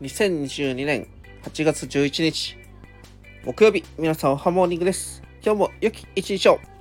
2022年8月11日木曜日皆さんおはモーニングです。今日も良き一日を。